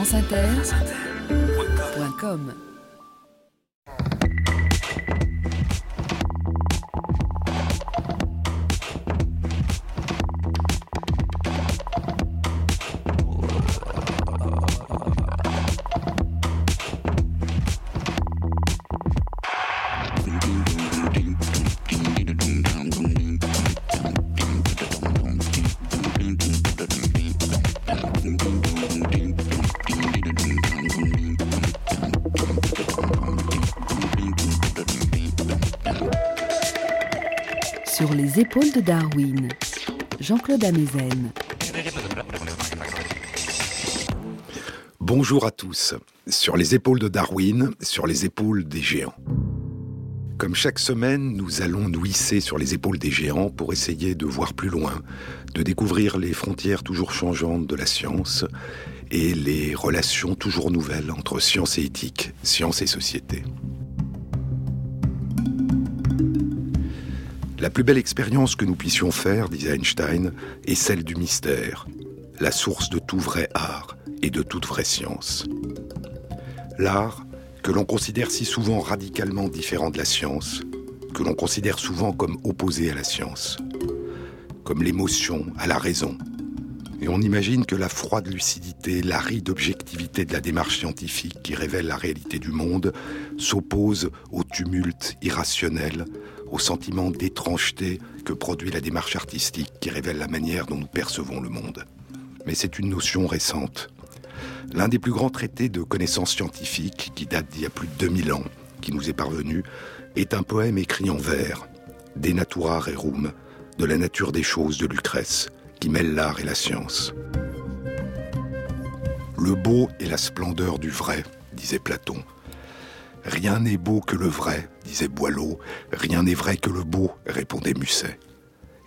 franceinter.com Sur les épaules de Darwin, Jean-Claude Amezen. Bonjour à tous. Sur les épaules de Darwin, sur les épaules des géants. Comme chaque semaine, nous allons nous hisser sur les épaules des géants pour essayer de voir plus loin, de découvrir les frontières toujours changeantes de la science et les relations toujours nouvelles entre science et éthique, science et société. La plus belle expérience que nous puissions faire, disait Einstein, est celle du mystère, la source de tout vrai art et de toute vraie science. L'art, que l'on considère si souvent radicalement différent de la science, que l'on considère souvent comme opposé à la science, comme l'émotion à la raison. Et on imagine que la froide lucidité, l'aride objectivité de la démarche scientifique qui révèle la réalité du monde s'oppose au tumulte irrationnel, au sentiment d'étrangeté que produit la démarche artistique qui révèle la manière dont nous percevons le monde. Mais c'est une notion récente. L'un des plus grands traités de connaissances scientifiques, qui date d'il y a plus de 2000 ans, qui nous est parvenu, est un poème écrit en vers, De natura rerum, de la nature des choses de Lucrèce, qui mêle l'art et la science. Le beau est la splendeur du vrai, disait Platon. Rien n'est beau que le vrai, disait Boileau. Rien n'est vrai que le beau, répondait Musset.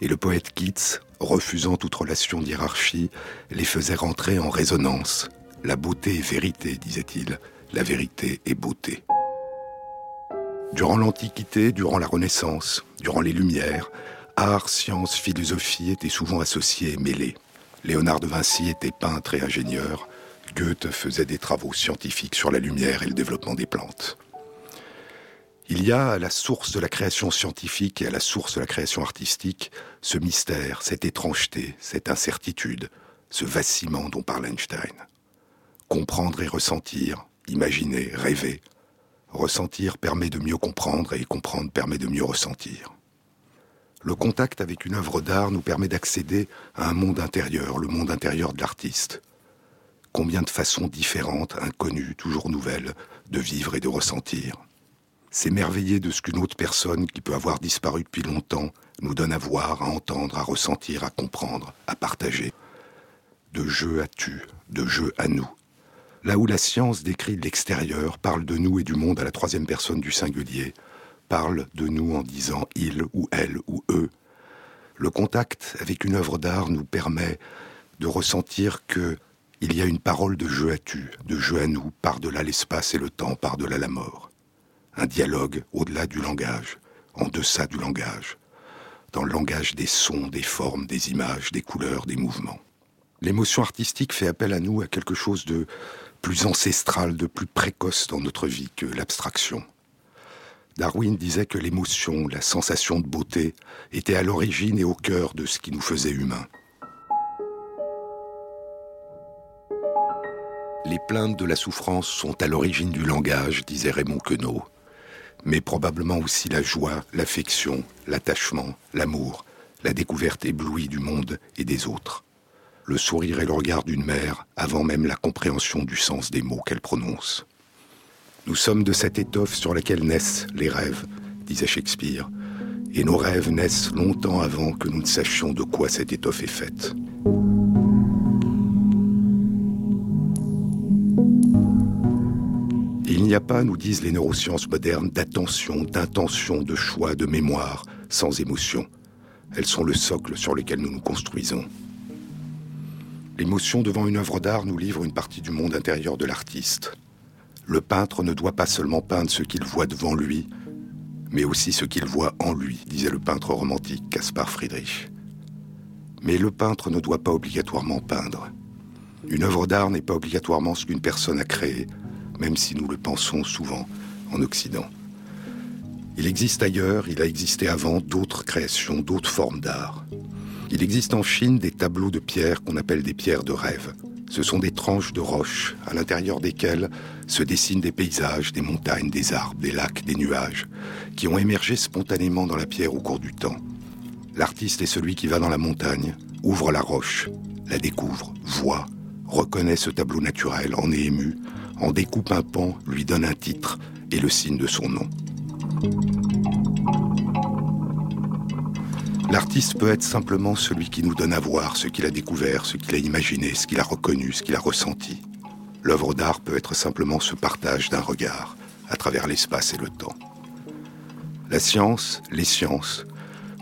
Et le poète Keats, refusant toute relation d'hierarchie, les faisait rentrer en résonance. La beauté est vérité, disait-il. La vérité est beauté. Durant l'Antiquité, durant la Renaissance, durant les Lumières, art, science, philosophie étaient souvent associés et mêlés. Léonard de Vinci était peintre et ingénieur. Goethe faisait des travaux scientifiques sur la lumière et le développement des plantes. Il y a à la source de la création scientifique et à la source de la création artistique ce mystère, cette étrangeté, cette incertitude, ce vacillement dont parle Einstein. Comprendre et ressentir, imaginer, rêver. Ressentir permet de mieux comprendre et comprendre permet de mieux ressentir. Le contact avec une œuvre d'art nous permet d'accéder à un monde intérieur, le monde intérieur de l'artiste. Combien de façons différentes, inconnues, toujours nouvelles, de vivre et de ressentir s'émerveiller de ce qu'une autre personne qui peut avoir disparu depuis longtemps nous donne à voir, à entendre, à ressentir, à comprendre, à partager. De jeu à tu, de jeu à nous. Là où la science décrit l'extérieur, parle de nous et du monde à la troisième personne du singulier, parle de nous en disant il ou elle ou eux, le contact avec une œuvre d'art nous permet de ressentir que il y a une parole de jeu à tu, de jeu à nous, par-delà l'espace et le temps, par-delà la mort un dialogue au-delà du langage, en deçà du langage, dans le langage des sons, des formes, des images, des couleurs, des mouvements. L'émotion artistique fait appel à nous à quelque chose de plus ancestral, de plus précoce dans notre vie que l'abstraction. Darwin disait que l'émotion, la sensation de beauté, était à l'origine et au cœur de ce qui nous faisait humains. Les plaintes de la souffrance sont à l'origine du langage, disait Raymond Queneau mais probablement aussi la joie, l'affection, l'attachement, l'amour, la découverte éblouie du monde et des autres. Le sourire et le regard d'une mère avant même la compréhension du sens des mots qu'elle prononce. Nous sommes de cette étoffe sur laquelle naissent les rêves, disait Shakespeare, et nos rêves naissent longtemps avant que nous ne sachions de quoi cette étoffe est faite. Il n'y a pas, nous disent les neurosciences modernes, d'attention, d'intention, de choix, de mémoire, sans émotion. Elles sont le socle sur lequel nous nous construisons. L'émotion devant une œuvre d'art nous livre une partie du monde intérieur de l'artiste. Le peintre ne doit pas seulement peindre ce qu'il voit devant lui, mais aussi ce qu'il voit en lui, disait le peintre romantique Caspar Friedrich. Mais le peintre ne doit pas obligatoirement peindre. Une œuvre d'art n'est pas obligatoirement ce qu'une personne a créé, même si nous le pensons souvent en Occident. Il existe ailleurs, il a existé avant d'autres créations, d'autres formes d'art. Il existe en Chine des tableaux de pierre qu'on appelle des pierres de rêve. Ce sont des tranches de roches à l'intérieur desquelles se dessinent des paysages, des montagnes, des arbres, des lacs, des nuages, qui ont émergé spontanément dans la pierre au cours du temps. L'artiste est celui qui va dans la montagne, ouvre la roche, la découvre, voit, reconnaît ce tableau naturel, en est ému, en découpe un pan, lui donne un titre et le signe de son nom. L'artiste peut être simplement celui qui nous donne à voir ce qu'il a découvert, ce qu'il a imaginé, ce qu'il a reconnu, ce qu'il a ressenti. L'œuvre d'art peut être simplement ce partage d'un regard à travers l'espace et le temps. La science, les sciences,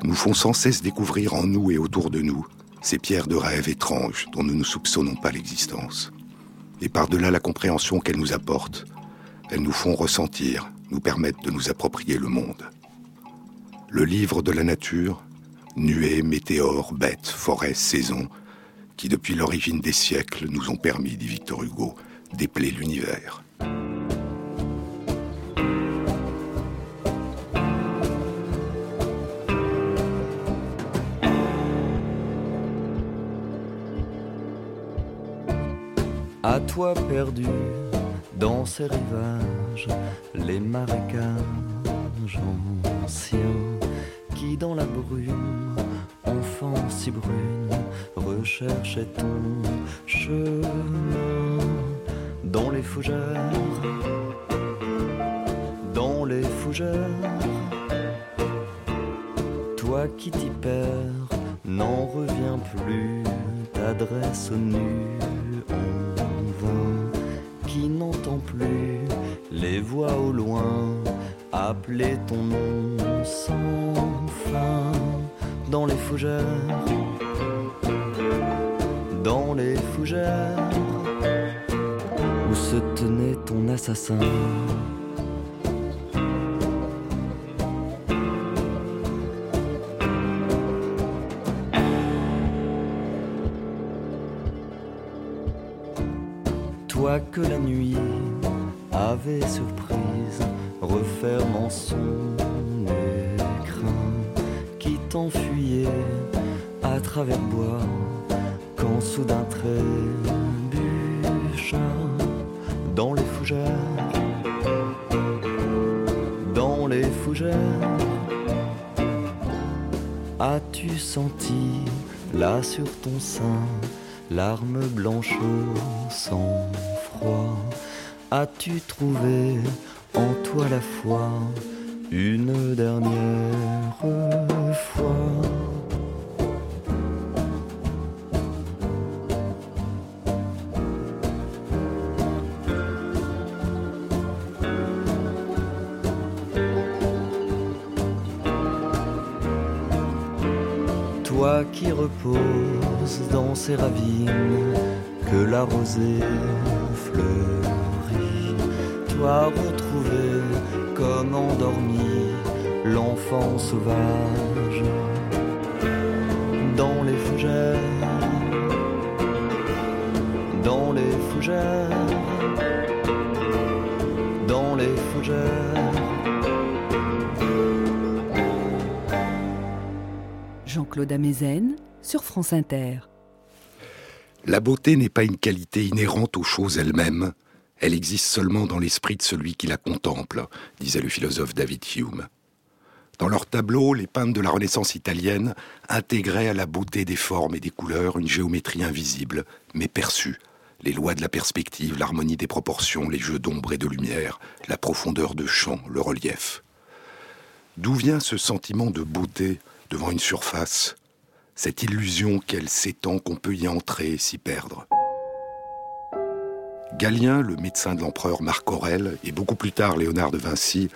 nous font sans cesse découvrir en nous et autour de nous ces pierres de rêve étranges dont nous ne soupçonnons pas l'existence. Et par-delà la compréhension qu'elles nous apportent, elles nous font ressentir, nous permettent de nous approprier le monde. Le livre de la nature, nuées, météores, bêtes, forêts, saisons, qui depuis l'origine des siècles nous ont permis, dit Victor Hugo, d'épeler l'univers. À toi perdu dans ces rivages, les marécages anciens qui dans la brume, enfant si brune, recherchait ton chemin dans les fougères, dans les fougères. Toi qui t'y perds, n'en reviens plus, t'adresse au nu plus. Les voix au loin appeler ton nom sans fin. Dans les fougères, dans les fougères. Où se tenait ton assassin? Avait surprise. Refermant son écrin qui t'enfuyait à travers bois quand soudain trébucha dans les fougères, dans les fougères. As-tu senti là sur ton sein l'arme blanche sans froid? As-tu trouvé en toi la foi une dernière fois? Toi qui reposes dans ces ravines que la rosée fleurit, toi retrouvé comme endormi l'enfant sauvage dans les fougères, dans les fougères, dans les fougères. Jean-Claude Amezen sur France Inter. La beauté n'est pas une qualité inhérente aux choses elles-mêmes, elle existe seulement dans l'esprit de celui qui la contemple, disait le philosophe David Hume. Dans leurs tableaux, les peintres de la Renaissance italienne intégraient à la beauté des formes et des couleurs une géométrie invisible, mais perçue, les lois de la perspective, l'harmonie des proportions, les jeux d'ombre et de lumière, la profondeur de champ, le relief. D'où vient ce sentiment de beauté devant une surface, cette illusion qu'elle s'étend, qu'on peut y entrer et s'y perdre Galien, le médecin de l'empereur Marc Aurèle, et beaucoup plus tard Léonard de Vinci,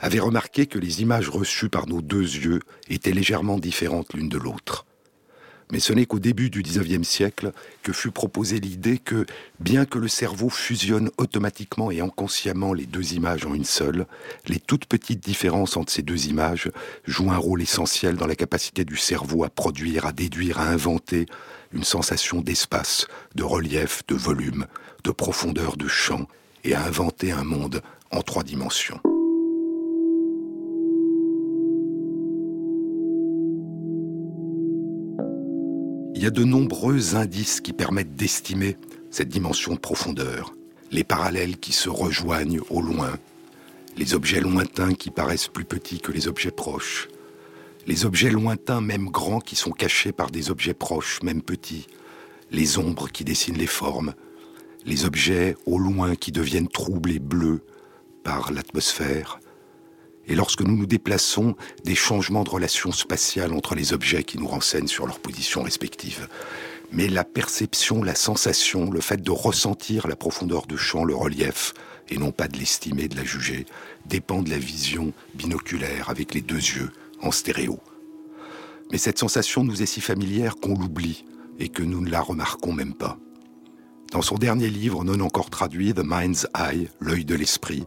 avaient remarqué que les images reçues par nos deux yeux étaient légèrement différentes l'une de l'autre. Mais ce n'est qu'au début du XIXe siècle que fut proposée l'idée que, bien que le cerveau fusionne automatiquement et inconsciemment les deux images en une seule, les toutes petites différences entre ces deux images jouent un rôle essentiel dans la capacité du cerveau à produire, à déduire, à inventer une sensation d'espace, de relief, de volume, de profondeur de champ, et à inventer un monde en trois dimensions. Il y a de nombreux indices qui permettent d'estimer cette dimension de profondeur, les parallèles qui se rejoignent au loin, les objets lointains qui paraissent plus petits que les objets proches, les objets lointains, même grands, qui sont cachés par des objets proches, même petits, les ombres qui dessinent les formes, les objets au loin qui deviennent troubles et bleus par l'atmosphère, et lorsque nous nous déplaçons, des changements de relations spatiales entre les objets qui nous renseignent sur leur position respective. Mais la perception, la sensation, le fait de ressentir la profondeur de champ, le relief, et non pas de l'estimer, de la juger, dépend de la vision binoculaire avec les deux yeux, en stéréo. Mais cette sensation nous est si familière qu'on l'oublie et que nous ne la remarquons même pas. Dans son dernier livre, non encore traduit, The Mind's Eye, l'œil de l'esprit,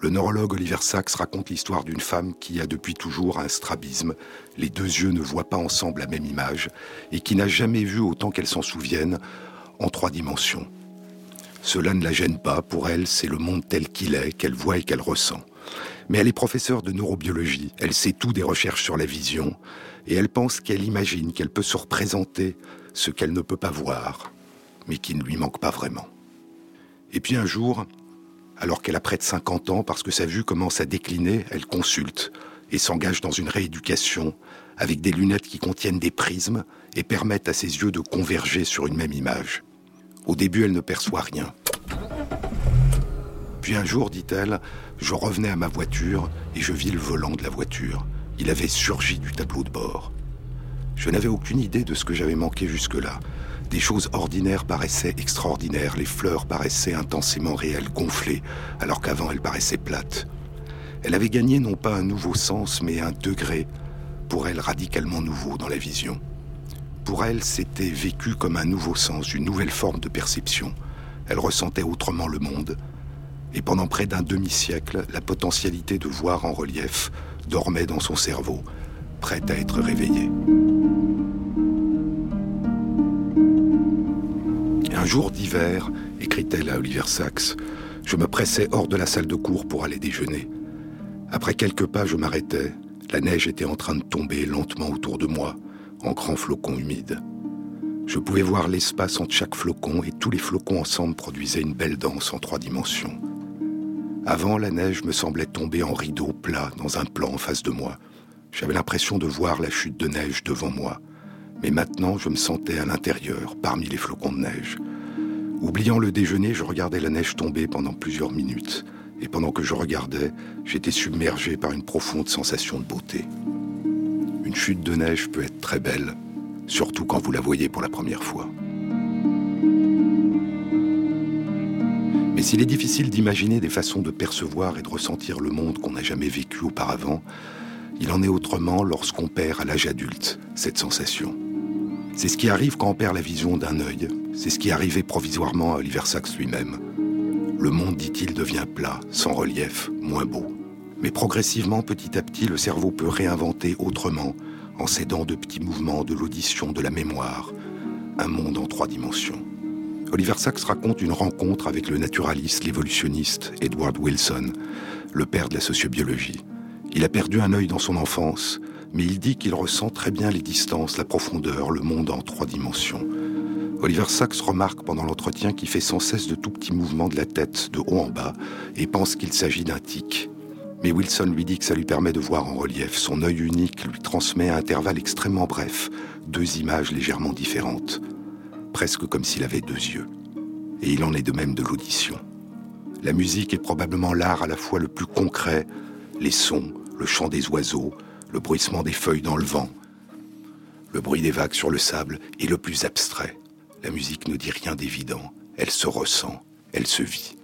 le neurologue Oliver Sacks raconte l'histoire d'une femme qui a depuis toujours un strabisme, les deux yeux ne voient pas ensemble la même image, et qui n'a jamais vu autant qu'elle s'en souvienne en trois dimensions. Cela ne la gêne pas, pour elle c'est le monde tel qu'il est, qu'elle voit et qu'elle ressent. Mais elle est professeure de neurobiologie, elle sait tout des recherches sur la vision, et elle pense qu'elle imagine qu'elle peut se représenter ce qu'elle ne peut pas voir, mais qui ne lui manque pas vraiment. Et puis un jour, alors qu'elle a près de 50 ans, parce que sa vue commence à décliner, elle consulte et s'engage dans une rééducation avec des lunettes qui contiennent des prismes et permettent à ses yeux de converger sur une même image. Au début, elle ne perçoit rien. Puis un jour, dit-elle, je revenais à ma voiture et je vis le volant de la voiture. Il avait surgi du tableau de bord. Je n'avais aucune idée de ce que j'avais manqué jusque-là. Des choses ordinaires paraissaient extraordinaires, les fleurs paraissaient intensément réelles, gonflées, alors qu'avant elles paraissaient plates. Elle avait gagné non pas un nouveau sens, mais un degré, pour elle radicalement nouveau dans la vision. Pour elle, c'était vécu comme un nouveau sens, une nouvelle forme de perception. Elle ressentait autrement le monde, et pendant près d'un demi-siècle, la potentialité de voir en relief dormait dans son cerveau, prête à être réveillée. Un jour d'hiver, écrit-elle à Oliver Sacks, je me pressais hors de la salle de cours pour aller déjeuner. Après quelques pas, je m'arrêtais. La neige était en train de tomber lentement autour de moi, en grands flocons humides. Je pouvais voir l'espace entre chaque flocon et tous les flocons ensemble produisaient une belle danse en trois dimensions. Avant, la neige me semblait tomber en rideau plat dans un plan en face de moi. J'avais l'impression de voir la chute de neige devant moi. Mais maintenant, je me sentais à l'intérieur, parmi les flocons de neige. Oubliant le déjeuner, je regardais la neige tomber pendant plusieurs minutes. Et pendant que je regardais, j'étais submergé par une profonde sensation de beauté. Une chute de neige peut être très belle, surtout quand vous la voyez pour la première fois. Mais s'il est difficile d'imaginer des façons de percevoir et de ressentir le monde qu'on n'a jamais vécu auparavant, il en est autrement lorsqu'on perd à l'âge adulte cette sensation. C'est ce qui arrive quand on perd la vision d'un œil. C'est ce qui arrivait provisoirement à Oliver lui-même. Le monde, dit-il, devient plat, sans relief, moins beau. Mais progressivement, petit à petit, le cerveau peut réinventer autrement, en s'aidant de petits mouvements de l'audition, de la mémoire, un monde en trois dimensions. Oliver Sacks raconte une rencontre avec le naturaliste, l'évolutionniste Edward Wilson, le père de la sociobiologie. Il a perdu un œil dans son enfance, mais il dit qu'il ressent très bien les distances, la profondeur, le monde en trois dimensions. Oliver Sacks remarque pendant l'entretien qu'il fait sans cesse de tout petits mouvements de la tête, de haut en bas, et pense qu'il s'agit d'un tic. Mais Wilson lui dit que ça lui permet de voir en relief. Son œil unique lui transmet à intervalles extrêmement brefs deux images légèrement différentes, presque comme s'il avait deux yeux. Et il en est de même de l'audition. La musique est probablement l'art à la fois le plus concret, les sons, le chant des oiseaux, le bruissement des feuilles dans le vent, le bruit des vagues sur le sable est le plus abstrait. La musique ne dit rien d'évident, elle se ressent, elle se vit.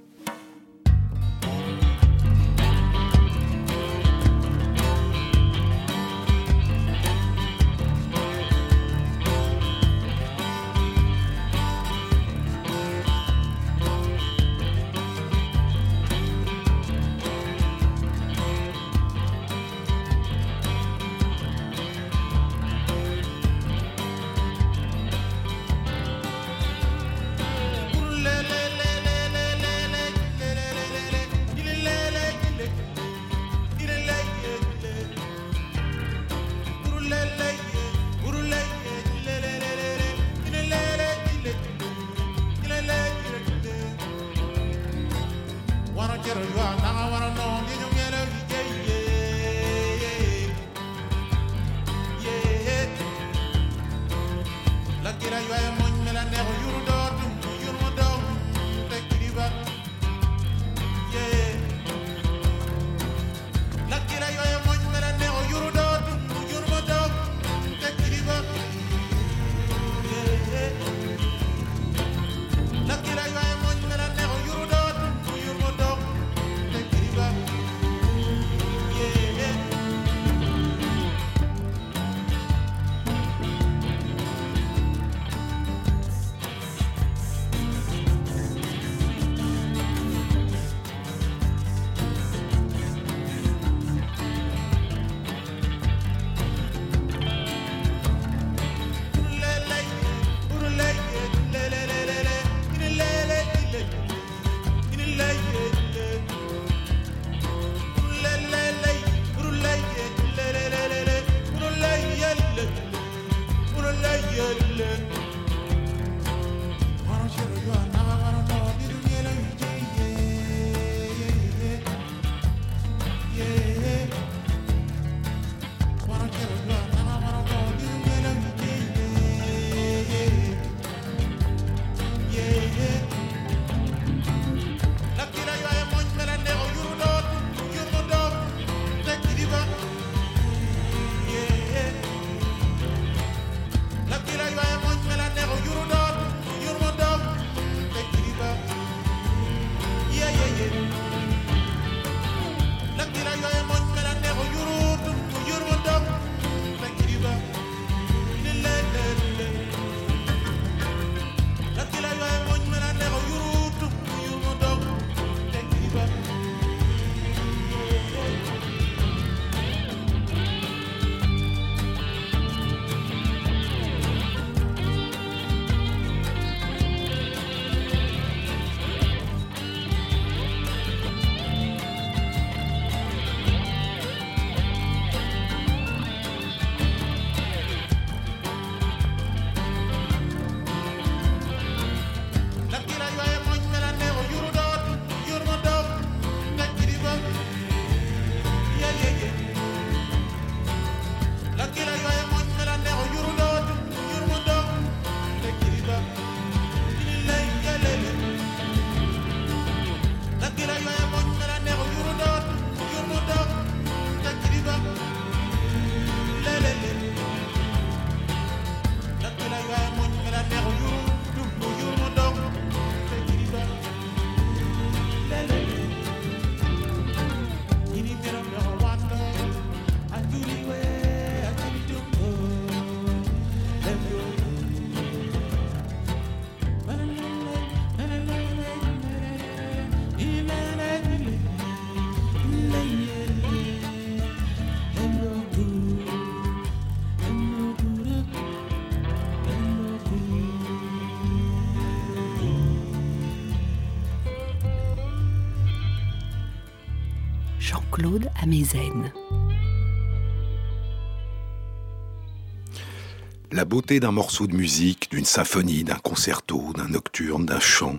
La beauté d'un morceau de musique, d'une symphonie, d'un concerto, d'un nocturne, d'un chant,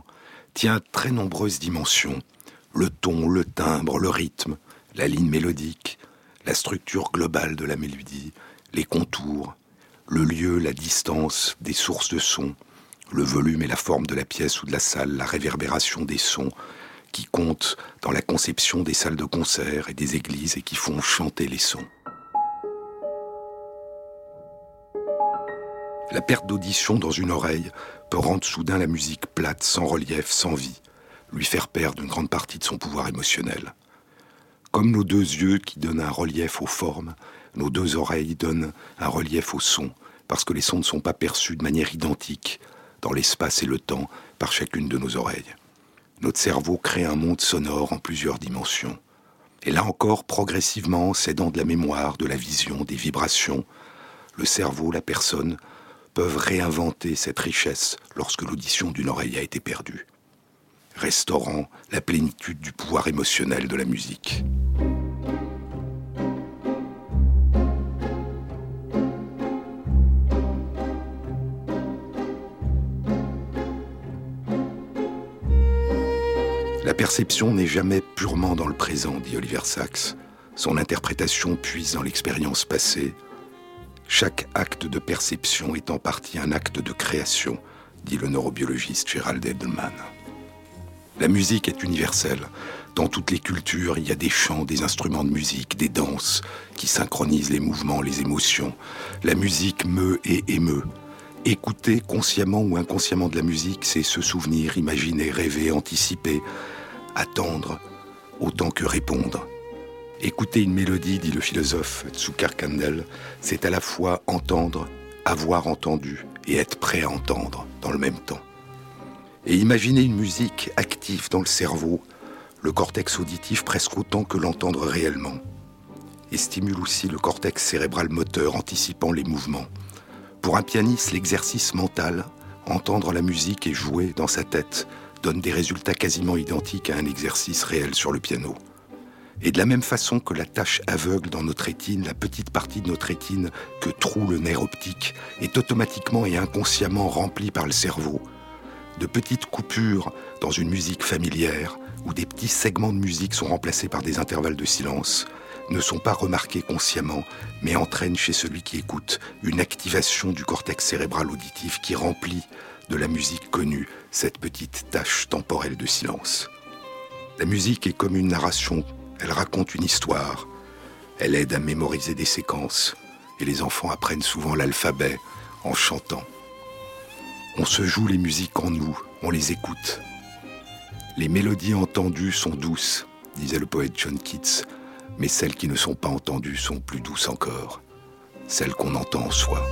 tient très nombreuses dimensions. Le ton, le timbre, le rythme, la ligne mélodique, la structure globale de la mélodie, les contours, le lieu, la distance des sources de son, le volume et la forme de la pièce ou de la salle, la réverbération des sons, qui comptent dans la conception des salles de concert et des églises et qui font chanter les sons. La perte d'audition dans une oreille peut rendre soudain la musique plate, sans relief, sans vie, lui faire perdre une grande partie de son pouvoir émotionnel. Comme nos deux yeux qui donnent un relief aux formes, nos deux oreilles donnent un relief aux sons, parce que les sons ne sont pas perçus de manière identique dans l'espace et le temps par chacune de nos oreilles notre cerveau crée un monde sonore en plusieurs dimensions. Et là encore, progressivement, cédant de la mémoire, de la vision, des vibrations, le cerveau, la personne, peuvent réinventer cette richesse lorsque l'audition d'une oreille a été perdue, restaurant la plénitude du pouvoir émotionnel de la musique. Perception n'est jamais purement dans le présent, dit Oliver Sacks. Son interprétation puise dans l'expérience passée. Chaque acte de perception est en partie un acte de création, dit le neurobiologiste Gerald Edelman. La musique est universelle. Dans toutes les cultures, il y a des chants, des instruments de musique, des danses qui synchronisent les mouvements, les émotions. La musique meut et émeut. Écouter consciemment ou inconsciemment de la musique, c'est se souvenir, imaginer, rêver, anticiper, attendre, autant que répondre. Écouter une mélodie, dit le philosophe Tsukar Kandel, c'est à la fois entendre, avoir entendu et être prêt à entendre dans le même temps. Et imaginer une musique active dans le cerveau, le cortex auditif presque autant que l'entendre réellement. Et stimule aussi le cortex cérébral moteur, anticipant les mouvements. Pour un pianiste, l'exercice mental, entendre la musique et jouer dans sa tête, donne des résultats quasiment identiques à un exercice réel sur le piano. Et de la même façon que la tache aveugle dans notre rétine, la petite partie de notre rétine que troue le nerf optique, est automatiquement et inconsciemment remplie par le cerveau. De petites coupures dans une musique familière, où des petits segments de musique sont remplacés par des intervalles de silence, ne sont pas remarqués consciemment, mais entraînent chez celui qui écoute une activation du cortex cérébral auditif qui remplit de la musique connue cette petite tache temporelle de silence. La musique est comme une narration, elle raconte une histoire, elle aide à mémoriser des séquences, et les enfants apprennent souvent l'alphabet en chantant. On se joue les musiques en nous, on les écoute. Les mélodies entendues sont douces, disait le poète John Keats, mais celles qui ne sont pas entendues sont plus douces encore, celles qu'on entend en soi.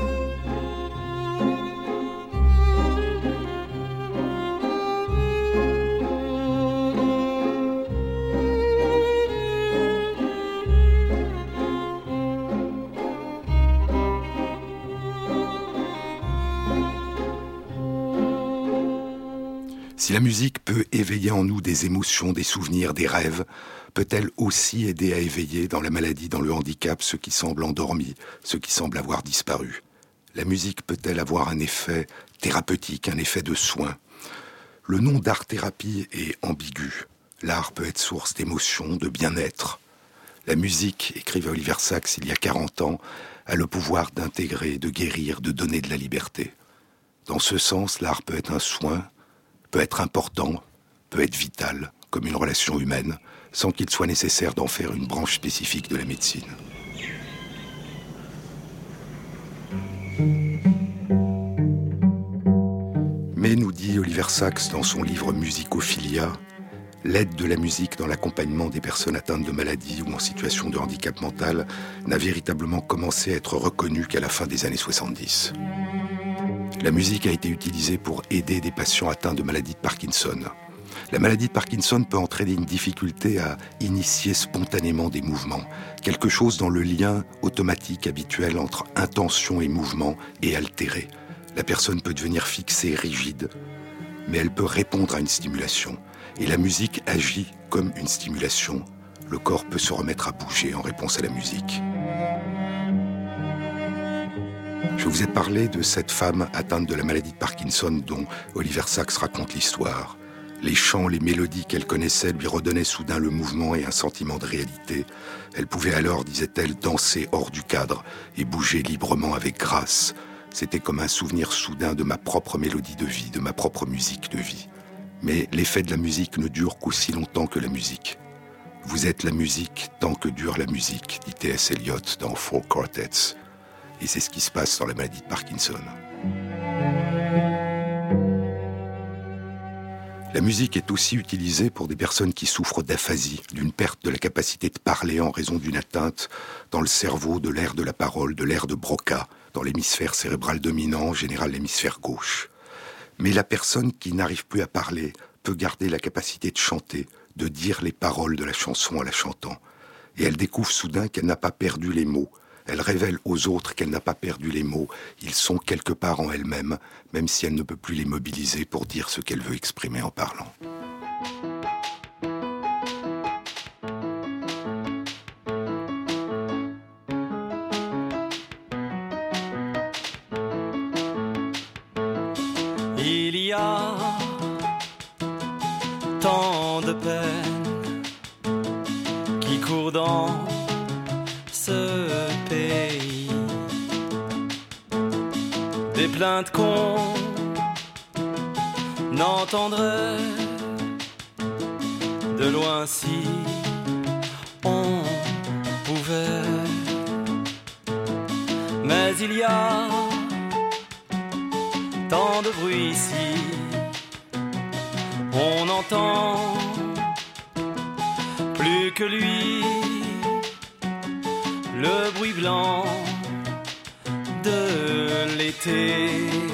Si la musique peut éveiller en nous des émotions, des souvenirs, des rêves, peut-elle aussi aider à éveiller dans la maladie, dans le handicap, ceux qui semblent endormis, ceux qui semblent avoir disparu? La musique peut-elle avoir un effet thérapeutique, un effet de soin? Le nom d'art-thérapie est ambigu. L'art peut être source d'émotion, de bien-être. La musique, écrivait Oliver Sacks il y a 40 ans, a le pouvoir d'intégrer, de guérir, de donner de la liberté. Dans ce sens, l'art peut être un soin, peut être important, peut être vital, comme une relation humaine, sans qu'il soit nécessaire d'en faire une branche spécifique de la médecine. Mais nous dit Oliver Sacks dans son livre Musicophilia, l'aide de la musique dans l'accompagnement des personnes atteintes de maladies ou en situation de handicap mental n'a véritablement commencé à être reconnue qu'à la fin des années 70. La musique a été utilisée pour aider des patients atteints de maladie de Parkinson. La maladie de Parkinson peut entraîner une difficulté à initier spontanément des mouvements, quelque chose dans le lien automatique habituel entre intention et mouvement est altéré. La personne peut devenir fixée, rigide, mais elle peut répondre à une stimulation. Et la musique agit comme une stimulation. Le corps peut se remettre à bouger en réponse à la musique. Je vous ai parlé de cette femme atteinte de la maladie de Parkinson dont Oliver Sacks raconte l'histoire. Les chants, les mélodies qu'elle connaissait lui redonnaient soudain le mouvement et un sentiment de réalité. Elle pouvait alors, disait-elle, danser hors du cadre et bouger librement avec grâce. C'était comme un souvenir soudain de ma propre mélodie de vie, de ma propre musique de vie. Mais l'effet de la musique ne dure qu'aussi longtemps que la musique. Vous êtes la musique tant que dure la musique, dit T.S. Eliot dans Four Quartets. Et c'est ce qui se passe dans la maladie de Parkinson. La musique est aussi utilisée pour des personnes qui souffrent d'aphasie, d'une perte de la capacité de parler en raison d'une atteinte dans le cerveau de l'air de la parole, de l'air de Broca, dans l'hémisphère cérébral dominant, en général l'hémisphère gauche. Mais la personne qui n'arrive plus à parler peut garder la capacité de chanter, de dire les paroles de la chanson en la chantant. Et elle découvre soudain qu'elle n'a pas perdu les mots, elle révèle aux autres qu'elle n'a pas perdu les mots. Ils sont quelque part en elle-même, même si elle ne peut plus les mobiliser pour dire ce qu'elle veut exprimer en parlant. Plaintes de loin si on pouvait. Mais il y a tant de bruit ici, on entend plus que lui le bruit blanc l'été.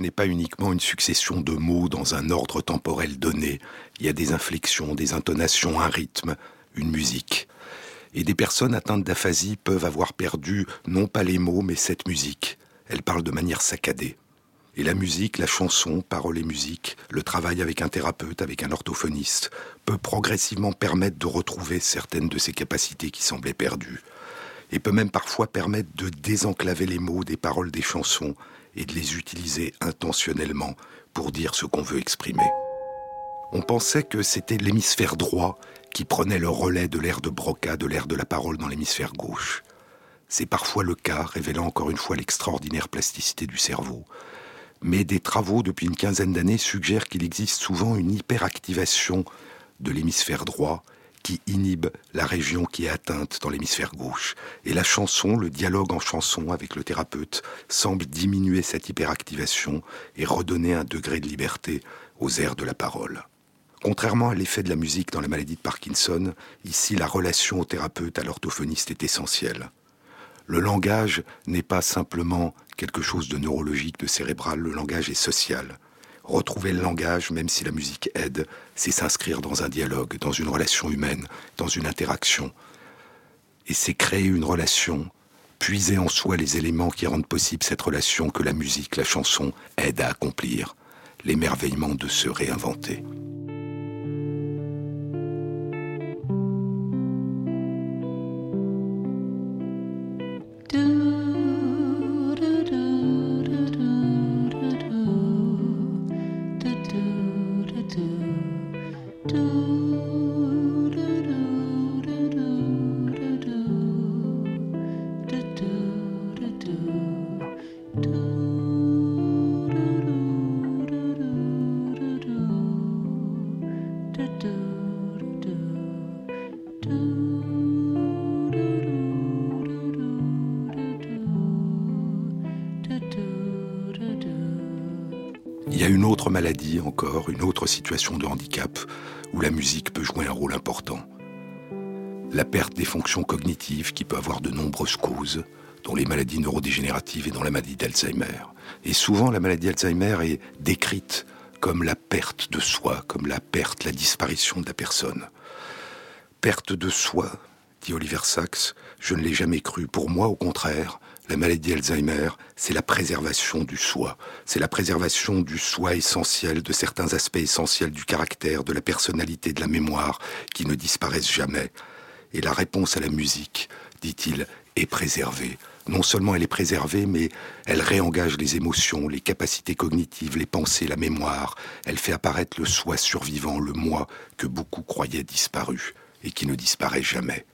N'est pas uniquement une succession de mots dans un ordre temporel donné. Il y a des inflexions, des intonations, un rythme, une musique. Et des personnes atteintes d'aphasie peuvent avoir perdu non pas les mots, mais cette musique. Elle parle de manière saccadée. Et la musique, la chanson, paroles et musique, le travail avec un thérapeute, avec un orthophoniste, peut progressivement permettre de retrouver certaines de ces capacités qui semblaient perdues. Et peut même parfois permettre de désenclaver les mots des paroles des chansons et de les utiliser intentionnellement pour dire ce qu'on veut exprimer. On pensait que c'était l'hémisphère droit qui prenait le relais de l'air de Broca, de l'air de la parole dans l'hémisphère gauche. C'est parfois le cas, révélant encore une fois l'extraordinaire plasticité du cerveau. Mais des travaux depuis une quinzaine d'années suggèrent qu'il existe souvent une hyperactivation de l'hémisphère droit qui inhibe la région qui est atteinte dans l'hémisphère gauche. Et la chanson, le dialogue en chanson avec le thérapeute, semble diminuer cette hyperactivation et redonner un degré de liberté aux airs de la parole. Contrairement à l'effet de la musique dans la maladie de Parkinson, ici la relation au thérapeute, à l'orthophoniste est essentielle. Le langage n'est pas simplement quelque chose de neurologique, de cérébral, le langage est social. Retrouver le langage, même si la musique aide, c'est s'inscrire dans un dialogue, dans une relation humaine, dans une interaction. Et c'est créer une relation, puiser en soi les éléments qui rendent possible cette relation que la musique, la chanson aident à accomplir, l'émerveillement de se réinventer. Il y a une autre maladie encore, une autre situation de handicap où la musique peut jouer un rôle important. La perte des fonctions cognitives qui peut avoir de nombreuses causes, dont les maladies neurodégénératives et dont la maladie d'Alzheimer. Et souvent, la maladie d'Alzheimer est décrite comme la perte de soi, comme la perte, la disparition de la personne. Perte de soi, dit Oliver Sacks, je ne l'ai jamais cru. Pour moi, au contraire, la maladie Alzheimer, c'est la préservation du soi. C'est la préservation du soi essentiel, de certains aspects essentiels du caractère, de la personnalité, de la mémoire, qui ne disparaissent jamais. Et la réponse à la musique, dit-il, est préservée. Non seulement elle est préservée, mais elle réengage les émotions, les capacités cognitives, les pensées, la mémoire. Elle fait apparaître le soi survivant, le moi que beaucoup croyaient disparu et qui ne disparaît jamais.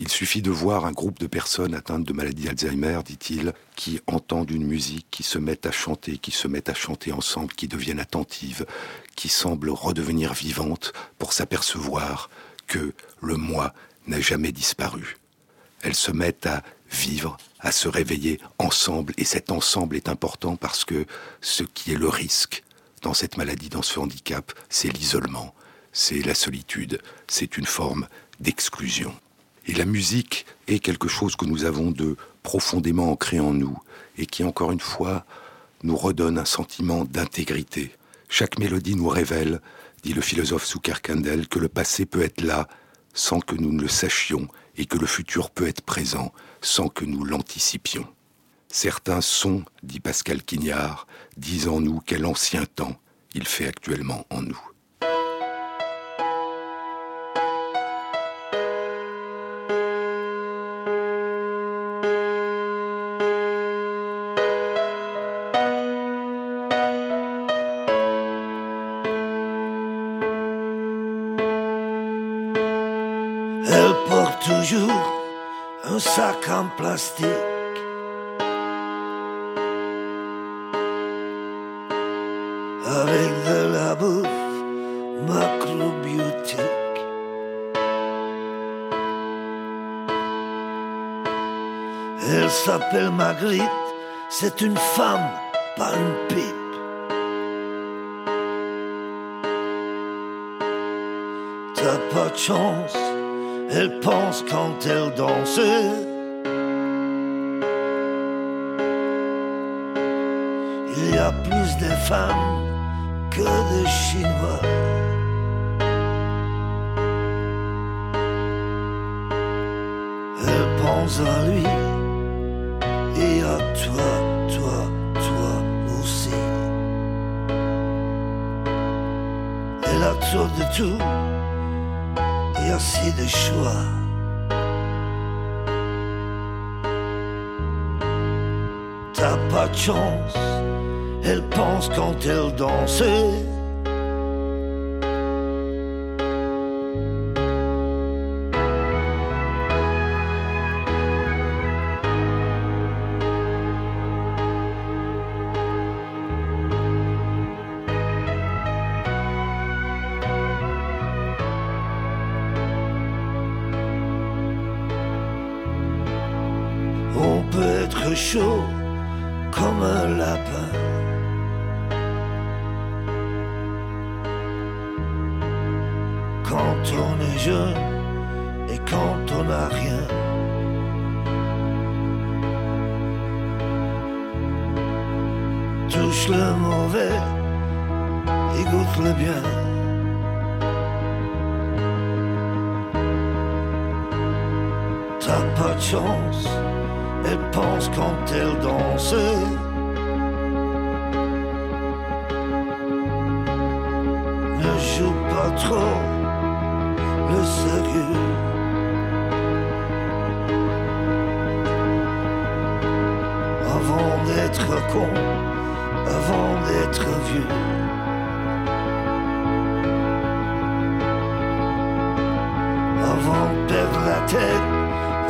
Il suffit de voir un groupe de personnes atteintes de maladie Alzheimer, dit-il, qui entendent une musique, qui se mettent à chanter, qui se mettent à chanter ensemble, qui deviennent attentives, qui semblent redevenir vivantes pour s'apercevoir que le moi n'a jamais disparu. Elles se mettent à vivre, à se réveiller ensemble, et cet ensemble est important parce que ce qui est le risque dans cette maladie, dans ce handicap, c'est l'isolement, c'est la solitude, c'est une forme d'exclusion. Et la musique est quelque chose que nous avons de profondément ancré en nous et qui, encore une fois, nous redonne un sentiment d'intégrité. Chaque mélodie nous révèle, dit le philosophe Kandel, que le passé peut être là sans que nous ne le sachions et que le futur peut être présent sans que nous l'anticipions. Certains sons, dit Pascal Quignard, disent en nous quel ancien temps il fait actuellement en nous. Avec de la bouffe macrobiotique. Elle s'appelle Magritte, c'est une femme, pas une pipe. T'as pas de chance, elle pense quand elle danse. Plus de femmes que de Chinois. Elle pense à lui et à toi, toi, toi aussi. Elle a trop de tout et assez de choix. T'as pas de chance elle pense quand elle danse. Elle pense quand elle danse. Ne joue pas trop le sérieux. Avant d'être con, avant d'être vieux. Avant de perdre la tête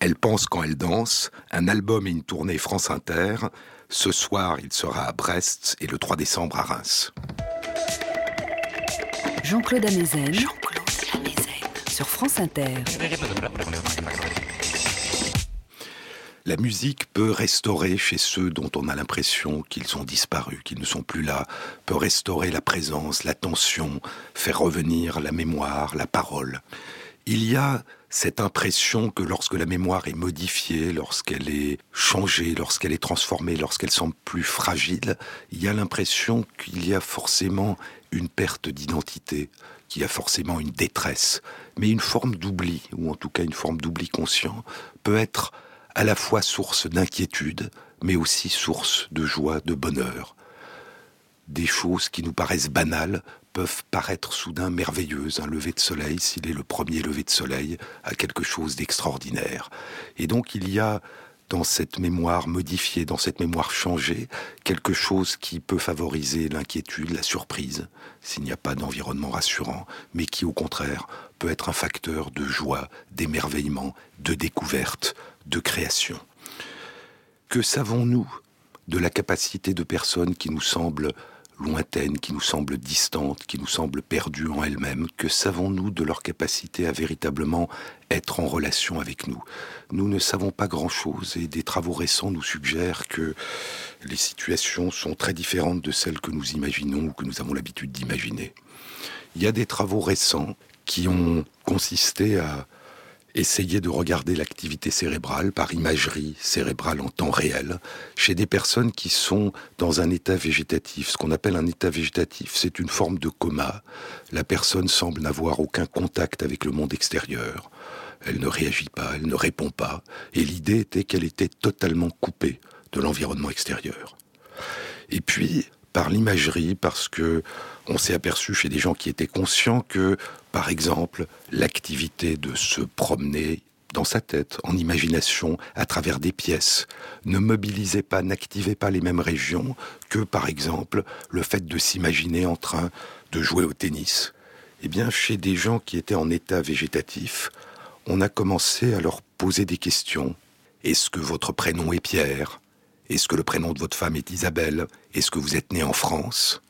Elle pense quand elle danse, un album et une tournée France Inter. Ce soir, il sera à Brest et le 3 décembre à Reims. Jean-Claude Amezen. Sur France Inter. La musique peut restaurer chez ceux dont on a l'impression qu'ils ont disparu, qu'ils ne sont plus là, peut restaurer la présence, l'attention, faire revenir la mémoire, la parole. Il y a cette impression que lorsque la mémoire est modifiée, lorsqu'elle est changée, lorsqu'elle est transformée, lorsqu'elle semble plus fragile, il y a l'impression qu'il y a forcément une perte d'identité, qu'il y a forcément une détresse. Mais une forme d'oubli, ou en tout cas une forme d'oubli conscient, peut être à la fois source d'inquiétude, mais aussi source de joie, de bonheur. Des choses qui nous paraissent banales peuvent paraître soudain merveilleuses. Un lever de soleil, s'il est le premier lever de soleil, a quelque chose d'extraordinaire. Et donc il y a dans cette mémoire modifiée, dans cette mémoire changée, quelque chose qui peut favoriser l'inquiétude, la surprise, s'il n'y a pas d'environnement rassurant, mais qui au contraire peut être un facteur de joie, d'émerveillement, de découverte, de création. Que savons-nous de la capacité de personnes qui nous semblent lointaines, qui nous semblent distantes, qui nous semblent perdues en elles-mêmes, que savons-nous de leur capacité à véritablement être en relation avec nous? Nous ne savons pas grand-chose et des travaux récents nous suggèrent que les situations sont très différentes de celles que nous imaginons ou que nous avons l'habitude d'imaginer. Il y a des travaux récents qui ont consisté à essayer de regarder l'activité cérébrale par imagerie cérébrale en temps réel chez des personnes qui sont dans un état végétatif. Ce qu'on appelle un état végétatif, c'est une forme de coma. La personne semble n'avoir aucun contact avec le monde extérieur. Elle ne réagit pas, elle ne répond pas. Et l'idée était qu'elle était totalement coupée de l'environnement extérieur. Et puis, par l'imagerie, parce que on s'est aperçu chez des gens qui étaient conscients que, par exemple, l'activité de se promener dans sa tête, en imagination, à travers des pièces, ne mobilisait pas, n'activait pas les mêmes régions que, par exemple, le fait de s'imaginer en train de jouer au tennis. Eh bien, chez des gens qui étaient en état végétatif, on a commencé à leur poser des questions. Est-ce que votre prénom est Pierre? Est-ce que le prénom de votre femme est Isabelle? Est-ce que vous êtes né en France?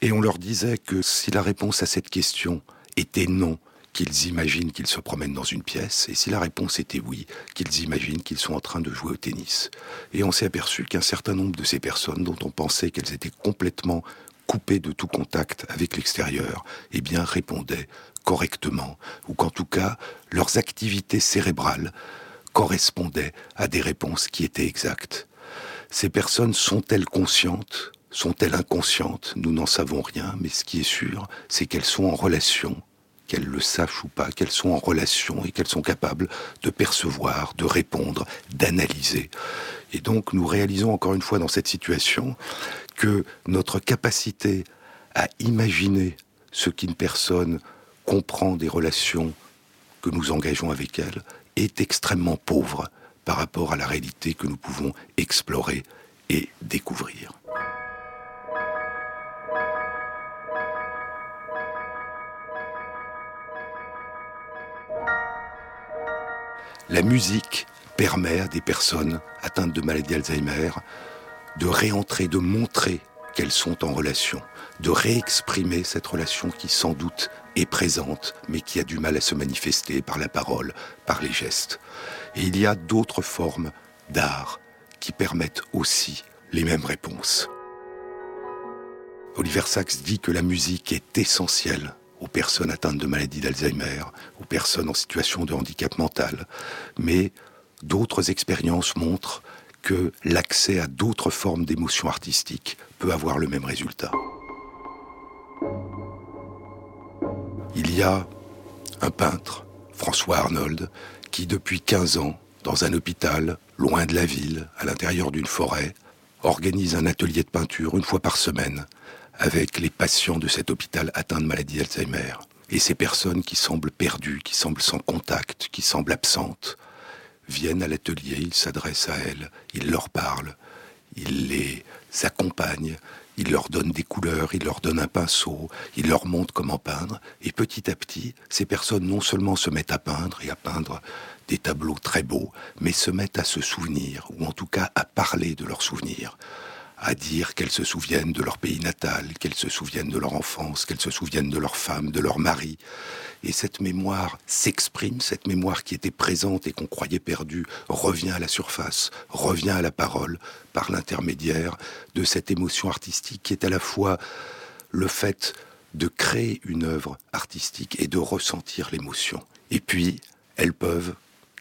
Et on leur disait que si la réponse à cette question était non, qu'ils imaginent qu'ils se promènent dans une pièce, et si la réponse était oui, qu'ils imaginent qu'ils sont en train de jouer au tennis. Et on s'est aperçu qu'un certain nombre de ces personnes, dont on pensait qu'elles étaient complètement coupées de tout contact avec l'extérieur, eh bien répondaient correctement, ou qu'en tout cas leurs activités cérébrales correspondaient à des réponses qui étaient exactes. Ces personnes sont-elles conscientes? Sont-elles inconscientes? Nous n'en savons rien, mais ce qui est sûr, c'est qu'elles sont en relation, qu'elles le sachent ou pas, qu'elles sont en relation et qu'elles sont capables de percevoir, de répondre, d'analyser. Et donc nous réalisons encore une fois dans cette situation que notre capacité à imaginer ce qu'une personne comprend des relations que nous engageons avec elle est extrêmement pauvre par rapport à la réalité que nous pouvons explorer et découvrir. La musique permet à des personnes atteintes de maladie Alzheimer de réentrer, de montrer qu'elles sont en relation, de réexprimer cette relation qui sans doute est présente, mais qui a du mal à se manifester par la parole, par les gestes. Et il y a d'autres formes d'art qui permettent aussi les mêmes réponses. Oliver Sacks dit que la musique est essentielle aux personnes atteintes de maladie d'Alzheimer, aux personnes en situation de handicap mental. Mais d'autres expériences montrent que l'accès à d'autres formes d'émotions artistiques peut avoir le même résultat. Il y a un peintre, François Arnold, qui depuis 15 ans, dans un hôpital, loin de la ville, à l'intérieur d'une forêt, organise un atelier de peinture une fois par semaine avec les patients de cet hôpital atteints de maladie d'Alzheimer. Et ces personnes qui semblent perdues, qui semblent sans contact, qui semblent absentes, viennent à l'atelier, il s'adresse à elles, il leur parle, il les accompagne, il leur donne des couleurs, il leur donne un pinceau, il leur montre comment peindre, et petit à petit, ces personnes non seulement se mettent à peindre et à peindre des tableaux très beaux, mais se mettent à se souvenir, ou en tout cas à parler de leurs souvenirs à dire qu'elles se souviennent de leur pays natal, qu'elles se souviennent de leur enfance, qu'elles se souviennent de leur femme, de leur mari. Et cette mémoire s'exprime, cette mémoire qui était présente et qu'on croyait perdue revient à la surface, revient à la parole par l'intermédiaire de cette émotion artistique qui est à la fois le fait de créer une œuvre artistique et de ressentir l'émotion. Et puis, elles peuvent,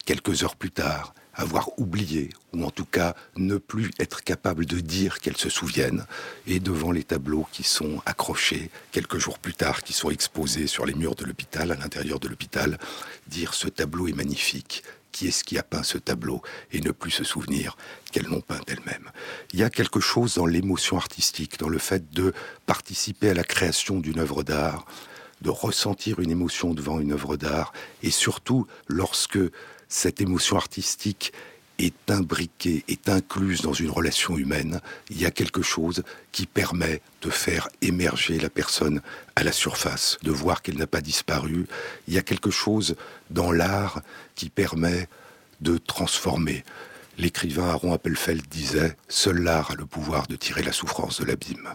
quelques heures plus tard, avoir oublié, ou en tout cas ne plus être capable de dire qu'elles se souviennent, et devant les tableaux qui sont accrochés quelques jours plus tard, qui sont exposés sur les murs de l'hôpital, à l'intérieur de l'hôpital, dire ce tableau est magnifique, qui est-ce qui a peint ce tableau, et ne plus se souvenir qu'elles l'ont peint elles-mêmes. Il y a quelque chose dans l'émotion artistique, dans le fait de participer à la création d'une œuvre d'art, de ressentir une émotion devant une œuvre d'art, et surtout lorsque cette émotion artistique est imbriquée, est incluse dans une relation humaine, il y a quelque chose qui permet de faire émerger la personne à la surface, de voir qu'elle n'a pas disparu. Il y a quelque chose dans l'art qui permet de transformer. L'écrivain Aaron Appelfeld disait Seul l'art a le pouvoir de tirer la souffrance de l'abîme.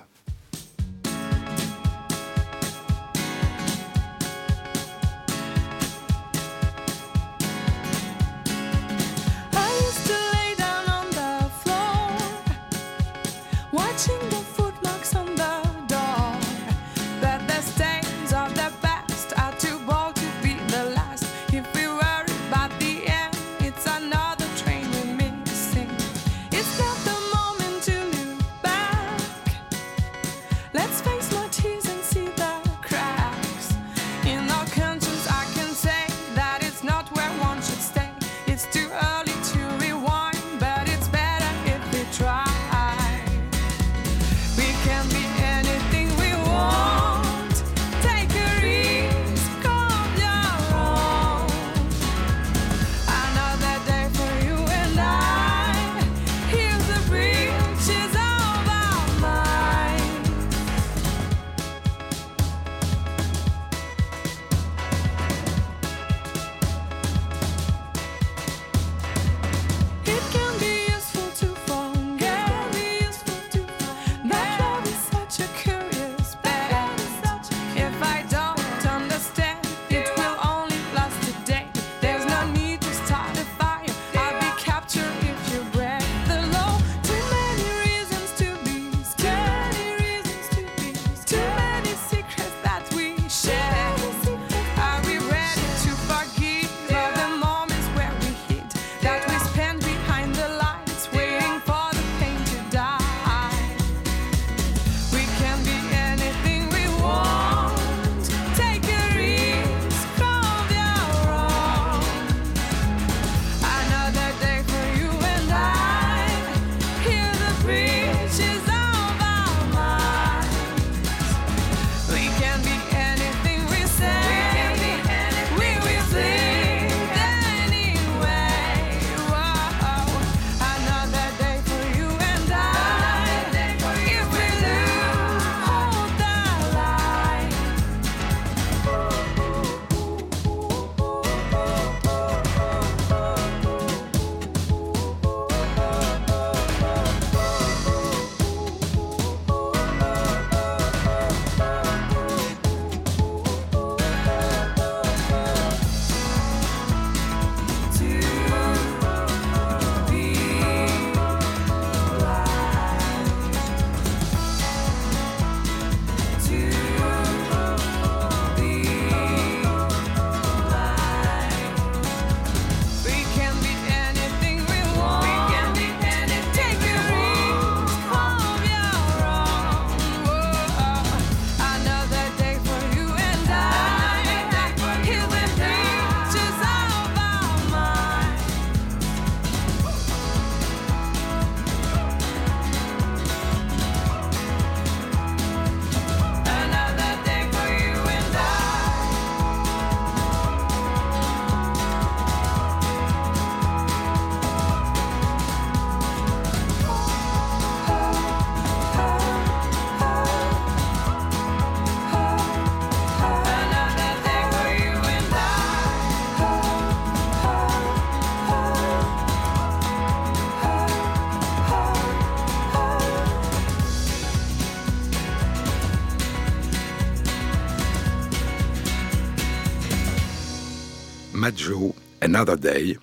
Another Day,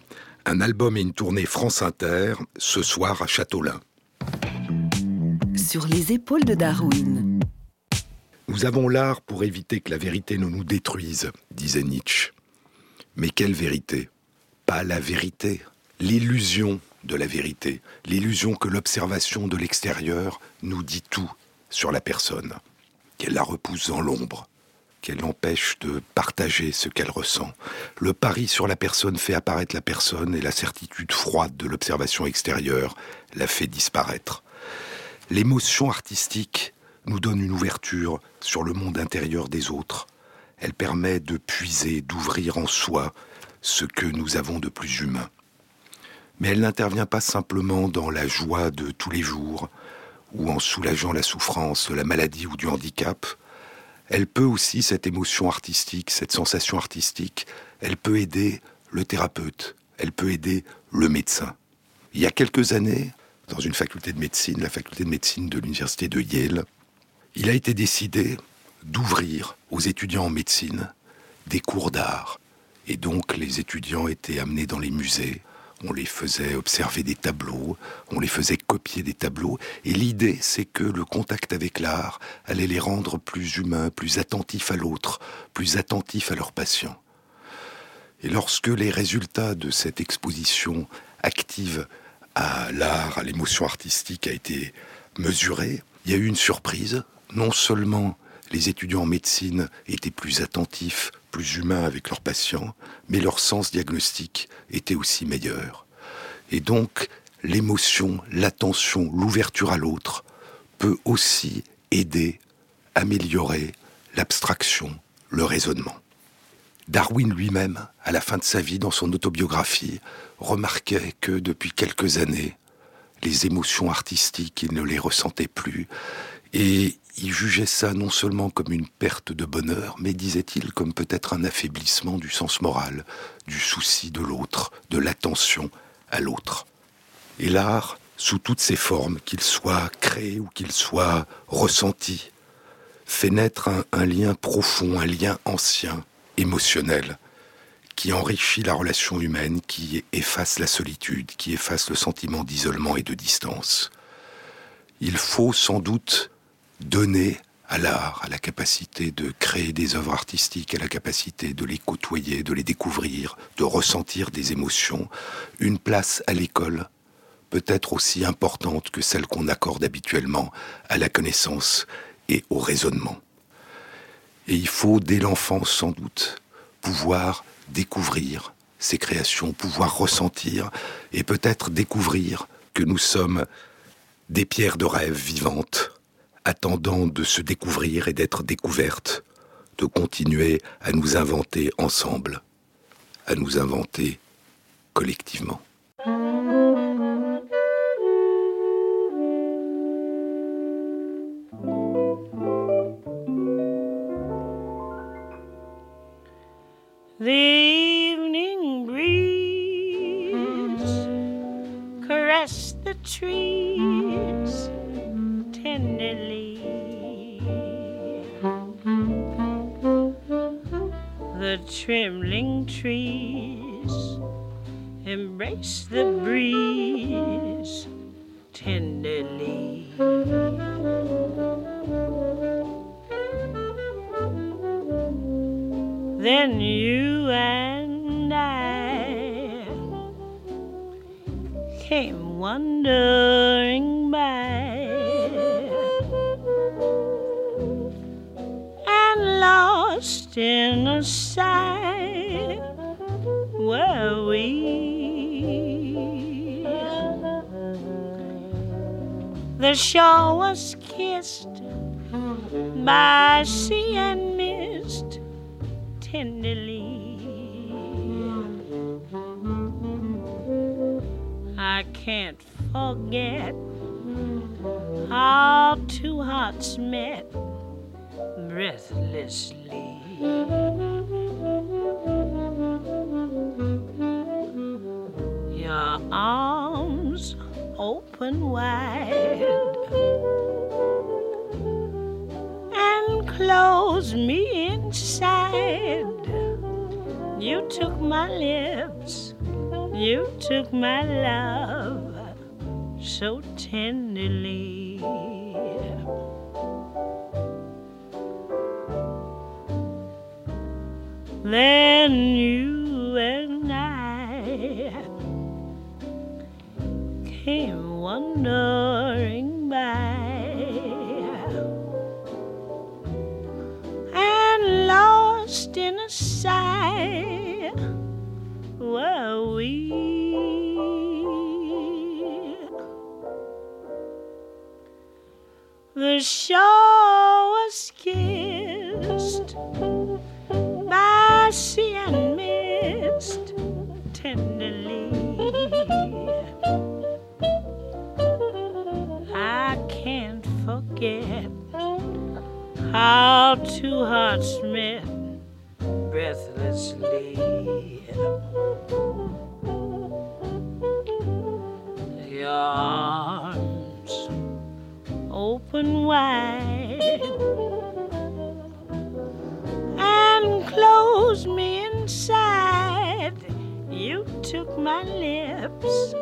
un album et une tournée France Inter, ce soir à Châteaulin. Sur les épaules de Darwin. Nous avons l'art pour éviter que la vérité ne nous détruise, disait Nietzsche. Mais quelle vérité? Pas la vérité, l'illusion de la vérité, l'illusion que l'observation de l'extérieur nous dit tout sur la personne, qu'elle la repousse dans l'ombre, qu'elle l'empêche de partager ce qu'elle ressent. Le pari sur la personne fait apparaître la personne et la certitude froide de l'observation extérieure la fait disparaître. L'émotion artistique nous donne une ouverture sur le monde intérieur des autres. Elle permet de puiser, d'ouvrir en soi ce que nous avons de plus humain. Mais elle n'intervient pas simplement dans la joie de tous les jours ou en soulageant la souffrance la maladie ou du handicap. Elle peut aussi, cette émotion artistique, cette sensation artistique, elle peut aider le thérapeute, elle peut aider le médecin. Il y a quelques années, dans une faculté de médecine, la faculté de médecine de l'université de Yale, il a été décidé d'ouvrir aux étudiants en médecine des cours d'art. Et donc les étudiants étaient amenés dans les musées, on les faisait observer des tableaux, on les faisait copier des tableaux, et l'idée c'est que le contact avec l'art allait les rendre plus humains, plus attentifs à l'autre, plus attentifs à leurs patients. Et lorsque les résultats de cette exposition active à l'art, à l'émotion artistique a été mesurés, il y a eu une surprise. Non seulement les étudiants en médecine étaient plus attentifs, humains avec leurs patients, mais leur sens diagnostique était aussi meilleur. Et donc, l'émotion, l'attention, l'ouverture à l'autre peut aussi aider, améliorer l'abstraction, le raisonnement. Darwin lui-même, à la fin de sa vie, dans son autobiographie, remarquait que depuis quelques années, les émotions artistiques, il ne les ressentait plus, et il jugeait ça non seulement comme une perte de bonheur, mais disait-il comme peut-être un affaiblissement du sens moral, du souci de l'autre, de l'attention à l'autre. Et l'art, sous toutes ses formes, qu'il soit créé ou qu'il soit ressenti, fait naître un, un, lien profond, un lien ancien, émotionnel, qui enrichit la relation humaine, qui efface la solitude, qui efface le sentiment d'isolement et de distance. Il faut sans doute donner à l'art, à la capacité de créer des œuvres artistiques, à la capacité de les côtoyer, de les découvrir, de ressentir des émotions, une place à l'école peut-être aussi importante que celle qu'on accorde habituellement à la connaissance et au raisonnement. Et il faut, dès l'enfance sans doute, pouvoir découvrir ces créations, pouvoir ressentir et peut-être découvrir que nous sommes des pierres de rêve vivantes attendant de se découvrir et d'être découvertes, de continuer à nous inventer ensemble, à nous inventer collectivement. The trembling trees embrace the breeze tenderly. Then you and I came wandering by in a sigh were we. The shore was kissed by sea and mist tenderly. I can't forget how two hearts met breathlessly. Your arms open wide and close me inside You took my lips, you took my love so tenderly. Then you and I came wandering by and lost in a sigh were we. The shore was kissed how two hearts met breathlessly. Arms open wide and close me inside. You took my lips,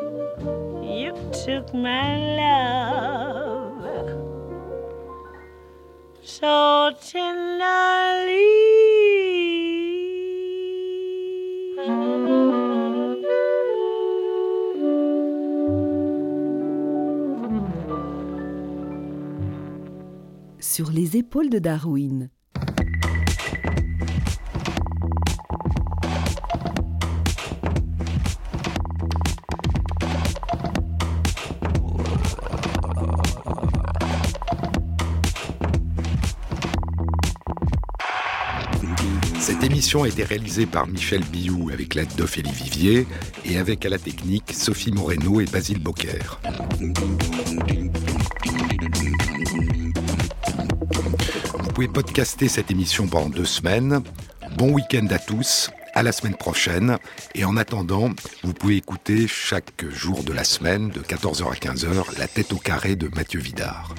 you took my love Sur les épaules de Darwin. A été réalisée par Michel Biou avec l'aide d'Ophélie Vivier et avec à la technique Sophie Moreno et Basile Bocquer. Vous pouvez podcaster cette émission pendant deux semaines. Bon week-end à tous, à la semaine prochaine. Et en attendant, vous pouvez écouter chaque jour de la semaine, de 14h à 15h, La tête au carré de Mathieu Vidard.